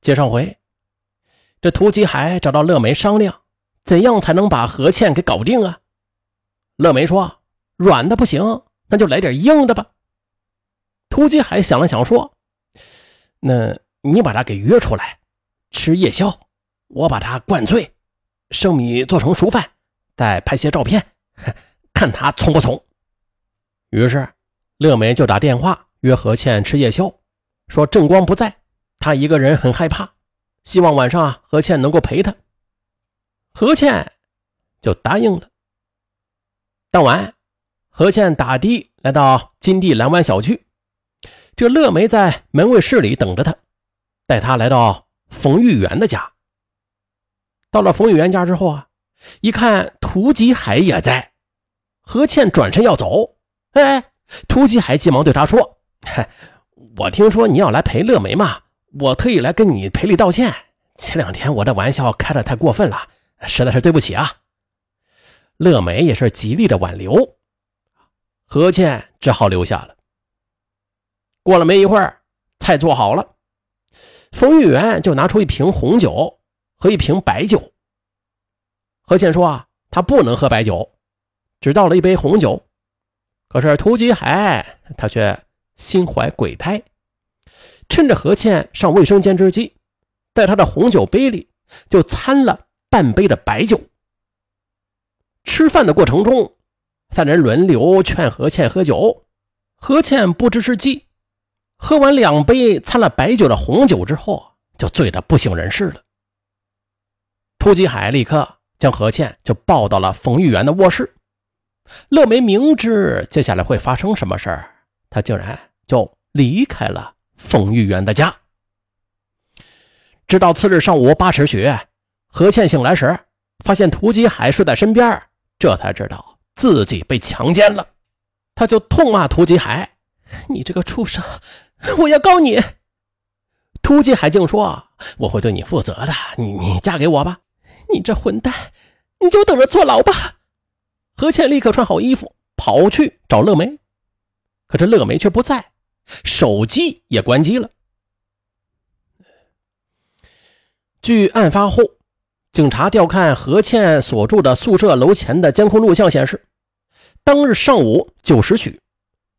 接上回，这涂吉海找到乐梅商量，怎样才能把何倩给搞定啊？乐梅说：“软的不行，那就来点硬的吧。”涂吉海想了想说：“那你把他给约出来，吃夜宵，我把他灌醉，生米做成熟饭，再拍些照片，看他从不从。”于是，乐梅就打电话约何倩吃夜宵，说正光不在。他一个人很害怕，希望晚上啊何倩能够陪他。何倩就答应了。当晚，何倩打的来到金地蓝湾小区，这乐梅在门卫室里等着他，带他来到冯玉元的家。到了冯玉元家之后啊，一看涂吉海也在，何倩转身要走，哎，涂吉海急忙对他说：“嗨，我听说你要来陪乐梅嘛。”我特意来跟你赔礼道歉。前两天我的玩笑开的太过分了，实在是对不起啊。乐梅也是极力的挽留，何倩只好留下了。过了没一会儿，菜做好了，冯玉元就拿出一瓶红酒和一瓶白酒。何倩说啊，他不能喝白酒，只倒了一杯红酒。可是涂吉海他却心怀鬼胎。趁着何倩上卫生间之际，在他的红酒杯里就掺了半杯的白酒。吃饭的过程中，三人轮流劝何倩喝酒，何倩不知是计，喝完两杯掺了白酒的红酒之后，就醉得不省人事了。突击海立刻将何倩就抱到了冯玉元的卧室。乐梅明知接下来会发生什么事儿，他竟然就离开了。冯玉元的家，直到次日上午八时许，何倩醒来时，发现涂吉海睡在身边，这才知道自己被强奸了。他就痛骂涂吉海：“你这个畜生，我要告你！”涂吉海竟说：“我会对你负责的，你你嫁给我吧！你这混蛋，你就等着坐牢吧！”何倩立刻穿好衣服，跑去找乐梅，可这乐梅却不在。手机也关机了。据案发后，警察调看何倩所住的宿舍楼前的监控录像显示，当日上午九时许，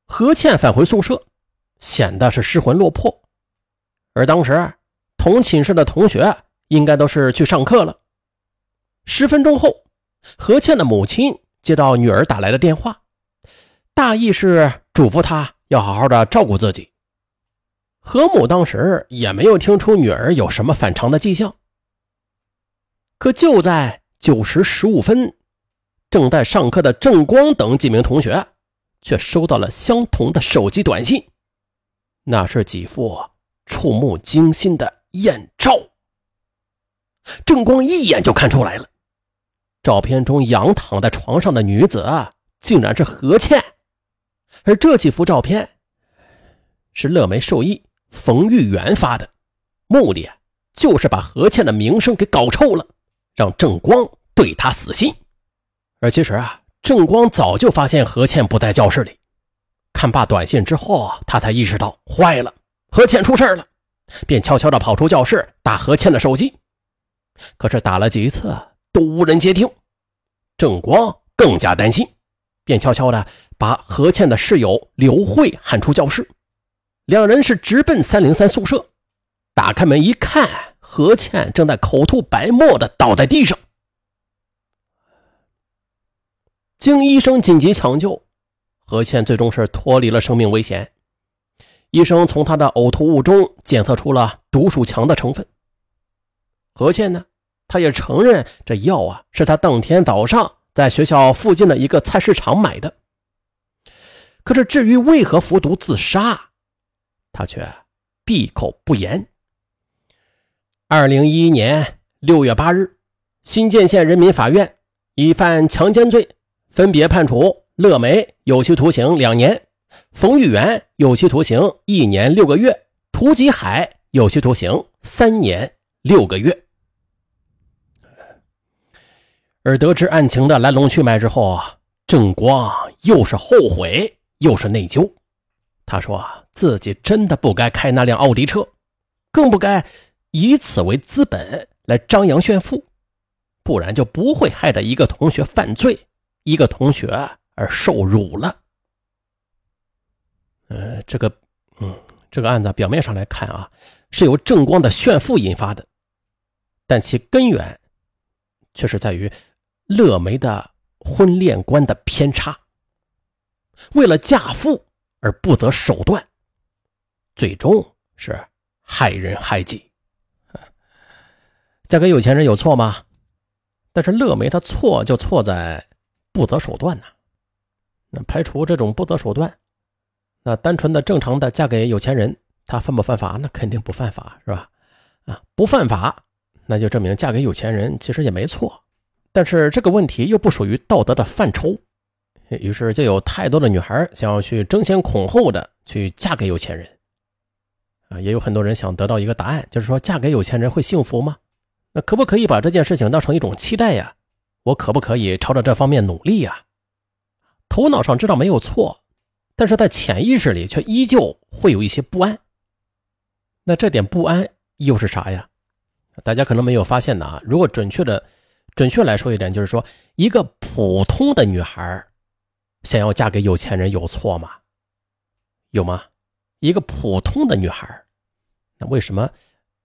何倩返回宿舍，显得是失魂落魄。而当时同寝室的同学应该都是去上课了。十分钟后，何倩的母亲接到女儿打来的电话，大意是嘱咐她。要好好的照顾自己。何母当时也没有听出女儿有什么反常的迹象。可就在九时十五分，正在上课的郑光等几名同学却收到了相同的手机短信，那是几幅触目惊心的艳照。郑光一眼就看出来了，照片中仰躺在床上的女子竟然是何倩。而这几幅照片是乐梅兽医冯玉元发的，目的就是把何倩的名声给搞臭了，让郑光对他死心。而其实啊，郑光早就发现何倩不在教室里，看罢短信之后，他才意识到坏了，何倩出事了，便悄悄地跑出教室打何倩的手机。可是打了几次都无人接听，郑光更加担心。便悄悄的把何倩的室友刘慧喊出教室，两人是直奔三零三宿舍。打开门一看，何倩正在口吐白沫的倒在地上。经医生紧急抢救，何倩最终是脱离了生命危险。医生从她的呕吐物中检测出了毒鼠强的成分。何倩呢，她也承认这药啊是她当天早上。在学校附近的一个菜市场买的，可是至于为何服毒自杀，他却闭口不言。二零一一年六月八日，新建县人民法院以犯强奸罪，分别判处乐梅有期徒刑两年，冯玉元有期徒刑一年六个月，涂吉海有期徒刑三年六个月。而得知案情的来龙去脉之后啊，郑光又是后悔又是内疚。他说自己真的不该开那辆奥迪车，更不该以此为资本来张扬炫富，不然就不会害得一个同学犯罪，一个同学而受辱了。呃，这个，嗯，这个案子表面上来看啊，是由正光的炫富引发的，但其根源却是在于乐梅的婚恋观的偏差。为了嫁富而不择手段，最终是害人害己。嫁给有钱人有错吗？但是乐梅她错就错在不择手段呐。那排除这种不择手段，那单纯的正常的嫁给有钱人，她犯不犯法？那肯定不犯法，是吧？啊，不犯法，那就证明嫁给有钱人其实也没错。但是这个问题又不属于道德的范畴。于是就有太多的女孩想要去争先恐后的去嫁给有钱人，啊，也有很多人想得到一个答案，就是说嫁给有钱人会幸福吗？那可不可以把这件事情当成一种期待呀？我可不可以朝着这方面努力呀？头脑上知道没有错，但是在潜意识里却依旧会有一些不安。那这点不安又是啥呀？大家可能没有发现呢。如果准确的、准确来说一点，就是说一个普通的女孩。想要嫁给有钱人有错吗？有吗？一个普通的女孩，那为什么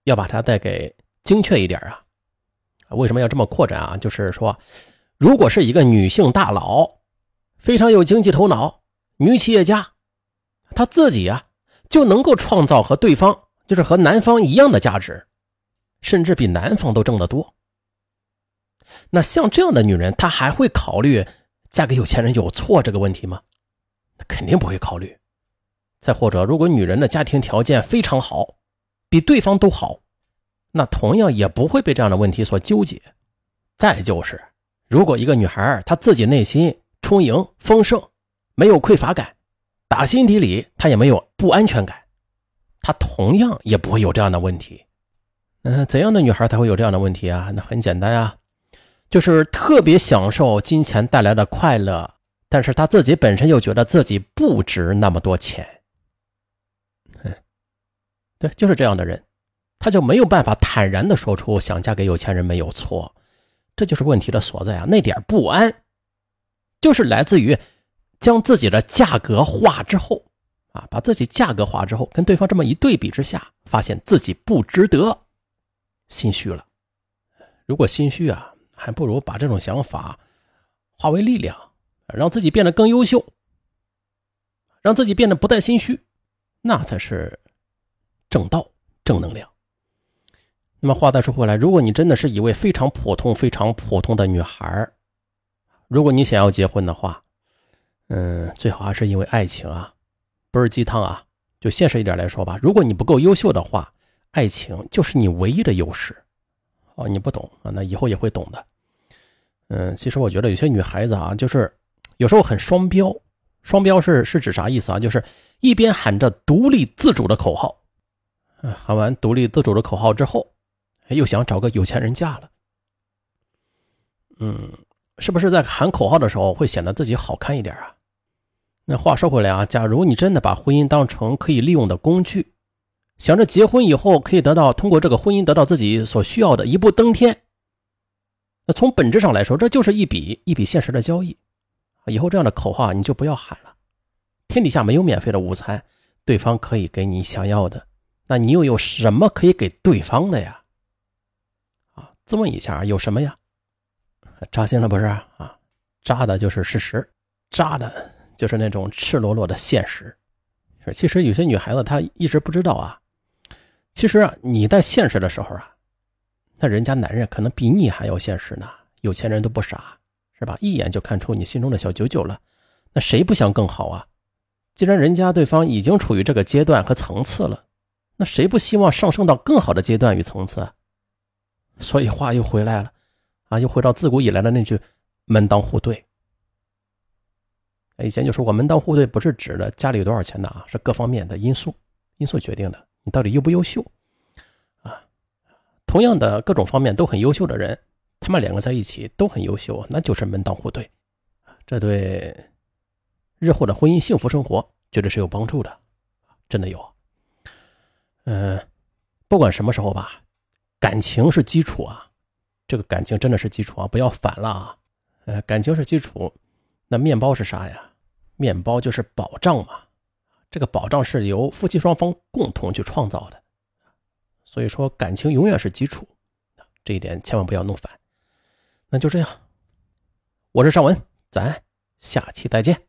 要把它带给精确一点啊？为什么要这么扩展啊？就是说，如果是一个女性大佬，非常有经济头脑，女企业家，她自己啊就能够创造和对方，就是和男方一样的价值，甚至比男方都挣得多。那像这样的女人，她还会考虑？嫁给有钱人有错这个问题吗？那肯定不会考虑。再或者，如果女人的家庭条件非常好，比对方都好，那同样也不会被这样的问题所纠结。再就是，如果一个女孩她自己内心充盈丰盛，没有匮乏感，打心底里她也没有不安全感，她同样也不会有这样的问题。嗯，怎样的女孩才会有这样的问题啊？那很简单啊。就是特别享受金钱带来的快乐，但是他自己本身又觉得自己不值那么多钱。对，就是这样的人，他就没有办法坦然的说出想嫁给有钱人没有错，这就是问题的所在啊！那点不安，就是来自于将自己的价格化之后啊，把自己价格化之后，跟对方这么一对比之下，发现自己不值得，心虚了。如果心虚啊。还不如把这种想法化为力量，让自己变得更优秀，让自己变得不再心虚，那才是正道、正能量。那么话再说回来，如果你真的是一位非常普通、非常普通的女孩如果你想要结婚的话，嗯，最好还是因为爱情啊，不是鸡汤啊。就现实一点来说吧，如果你不够优秀的话，爱情就是你唯一的优势。哦，你不懂啊？那以后也会懂的。嗯，其实我觉得有些女孩子啊，就是有时候很双标。双标是是指啥意思啊？就是一边喊着独立自主的口号，喊完独立自主的口号之后，又想找个有钱人嫁了。嗯，是不是在喊口号的时候会显得自己好看一点啊？那话说回来啊，假如你真的把婚姻当成可以利用的工具。想着结婚以后可以得到通过这个婚姻得到自己所需要的一步登天，那从本质上来说，这就是一笔一笔现实的交易。以后这样的口号你就不要喊了。天底下没有免费的午餐，对方可以给你想要的，那你又有什么可以给对方的呀？啊，自问一下，有什么呀？扎心了不是啊？扎的就是事实，扎的就是那种赤裸裸的现实。其实有些女孩子她一直不知道啊。其实啊，你在现实的时候啊，那人家男人可能比你还要现实呢。有钱人都不傻，是吧？一眼就看出你心中的小九九了。那谁不想更好啊？既然人家对方已经处于这个阶段和层次了，那谁不希望上升到更好的阶段与层次？所以话又回来了，啊，又回到自古以来的那句“门当户对”。以前就说过，门当户对不是指的家里有多少钱的啊，是各方面的因素因素决定的。你到底优不优秀？同样的各种方面都很优秀的人，他们两个在一起都很优秀，那就是门当户对，这对日后的婚姻幸福生活绝对是有帮助的，真的有。嗯，不管什么时候吧，感情是基础啊，这个感情真的是基础啊，不要反了啊。呃，感情是基础，那面包是啥呀？面包就是保障嘛，这个保障是由夫妻双方共同去创造的，所以说感情永远是基础，这一点千万不要弄反。那就这样，我是尚文，咱下期再见。